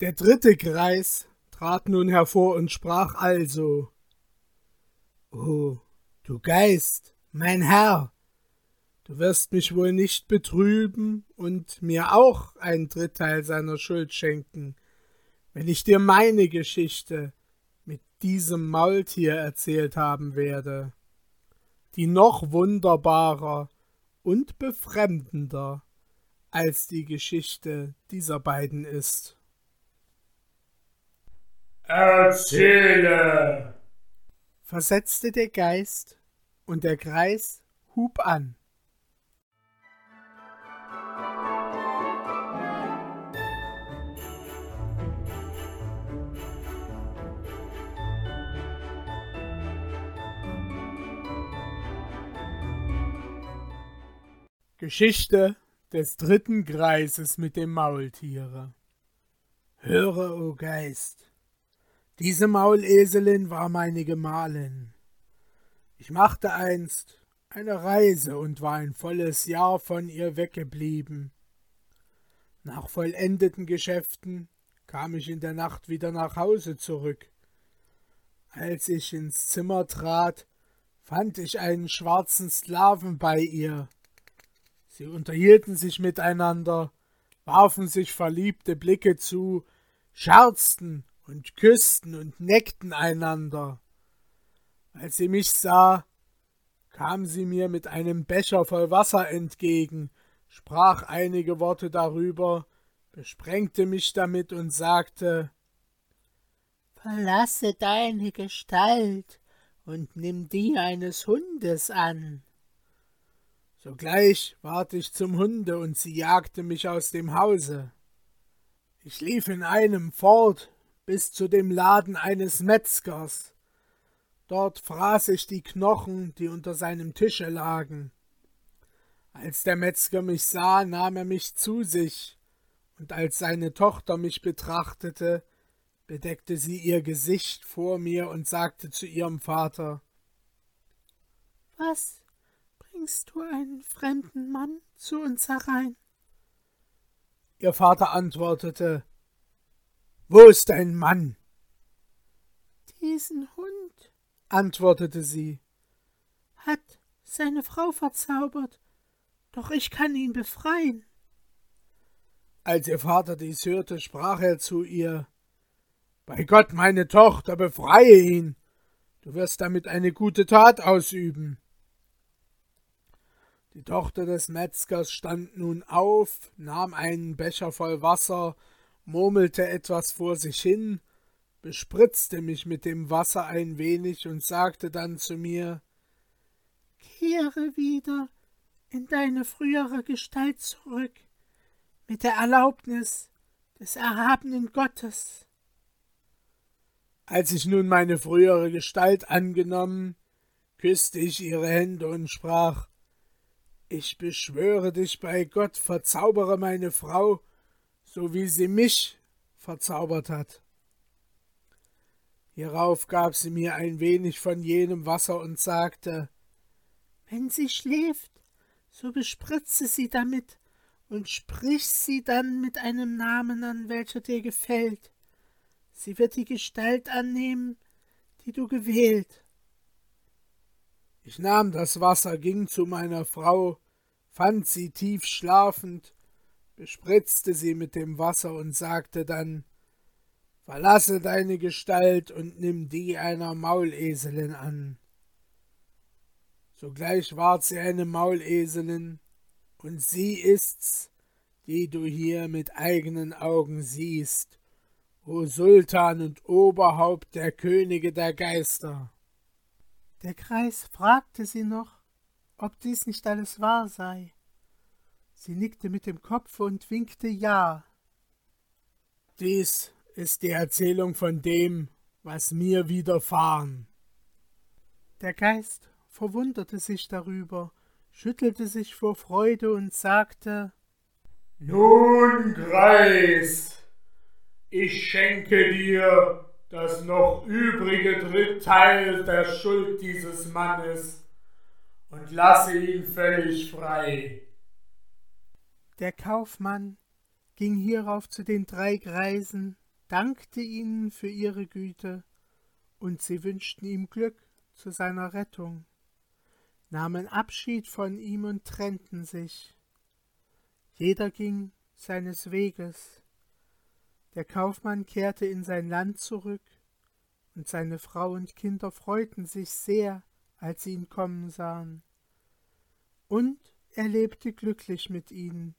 Der dritte Greis trat nun hervor und sprach also O, du Geist, mein Herr, du wirst mich wohl nicht betrüben und mir auch ein Dritteil seiner Schuld schenken, wenn ich dir meine Geschichte mit diesem Maultier erzählt haben werde, die noch wunderbarer und befremdender als die Geschichte dieser beiden ist. Erzähle, versetzte der Geist, und der Greis hub an. Geschichte des dritten Greises mit dem Maultiere. Höre, o Geist, diese Mauleselin war meine Gemahlin. Ich machte einst eine Reise und war ein volles Jahr von ihr weggeblieben. Nach vollendeten Geschäften kam ich in der Nacht wieder nach Hause zurück. Als ich ins Zimmer trat, fand ich einen schwarzen Sklaven bei ihr. Sie unterhielten sich miteinander, warfen sich verliebte Blicke zu, scherzten und küssten und neckten einander. Als sie mich sah, kam sie mir mit einem Becher voll Wasser entgegen, sprach einige Worte darüber, besprengte mich damit und sagte Verlasse deine Gestalt und nimm die eines Hundes an. Sogleich ward ich zum Hunde und sie jagte mich aus dem Hause. Ich lief in einem fort, bis zu dem Laden eines Metzgers. Dort fraß ich die Knochen, die unter seinem Tische lagen. Als der Metzger mich sah, nahm er mich zu sich, und als seine Tochter mich betrachtete, bedeckte sie ihr Gesicht vor mir und sagte zu ihrem Vater Was bringst du einen fremden Mann zu uns herein? Ihr Vater antwortete wo ist dein Mann? Diesen Hund, antwortete sie, hat seine Frau verzaubert, doch ich kann ihn befreien. Als ihr Vater dies hörte, sprach er zu ihr Bei Gott, meine Tochter, befreie ihn, du wirst damit eine gute Tat ausüben. Die Tochter des Metzgers stand nun auf, nahm einen Becher voll Wasser murmelte etwas vor sich hin, bespritzte mich mit dem Wasser ein wenig und sagte dann zu mir Kehre wieder in deine frühere Gestalt zurück, mit der Erlaubnis des erhabenen Gottes. Als ich nun meine frühere Gestalt angenommen, küsste ich ihre Hände und sprach Ich beschwöre dich bei Gott, verzaubere meine Frau so wie sie mich verzaubert hat. Hierauf gab sie mir ein wenig von jenem Wasser und sagte Wenn sie schläft, so bespritze sie damit und sprich sie dann mit einem Namen an, welcher dir gefällt. Sie wird die Gestalt annehmen, die du gewählt. Ich nahm das Wasser, ging zu meiner Frau, fand sie tief schlafend bespritzte sie mit dem Wasser und sagte dann Verlasse deine Gestalt und nimm die einer Mauleselin an. Sogleich ward sie eine Mauleselin, und sie ist's, die du hier mit eigenen Augen siehst, o Sultan und Oberhaupt der Könige der Geister. Der Kreis fragte sie noch, ob dies nicht alles wahr sei. Sie nickte mit dem Kopf und winkte Ja. Dies ist die Erzählung von dem, was mir widerfahren. Der Geist verwunderte sich darüber, schüttelte sich vor Freude und sagte Nun, Greis, ich schenke dir das noch übrige Dritteil der Schuld dieses Mannes und lasse ihn völlig frei. Der Kaufmann ging hierauf zu den drei Greisen dankte ihnen für ihre Güte, und sie wünschten ihm Glück zu seiner Rettung, nahmen Abschied von ihm und trennten sich. Jeder ging seines Weges. Der Kaufmann kehrte in sein Land zurück, und seine Frau und Kinder freuten sich sehr, als sie ihn kommen sahen. Und er lebte glücklich mit ihnen,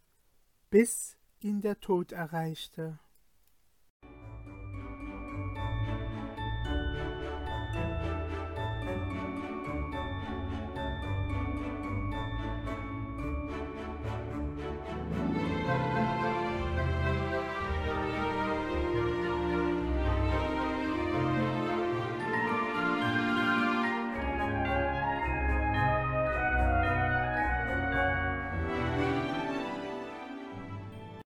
bis ihn der Tod erreichte.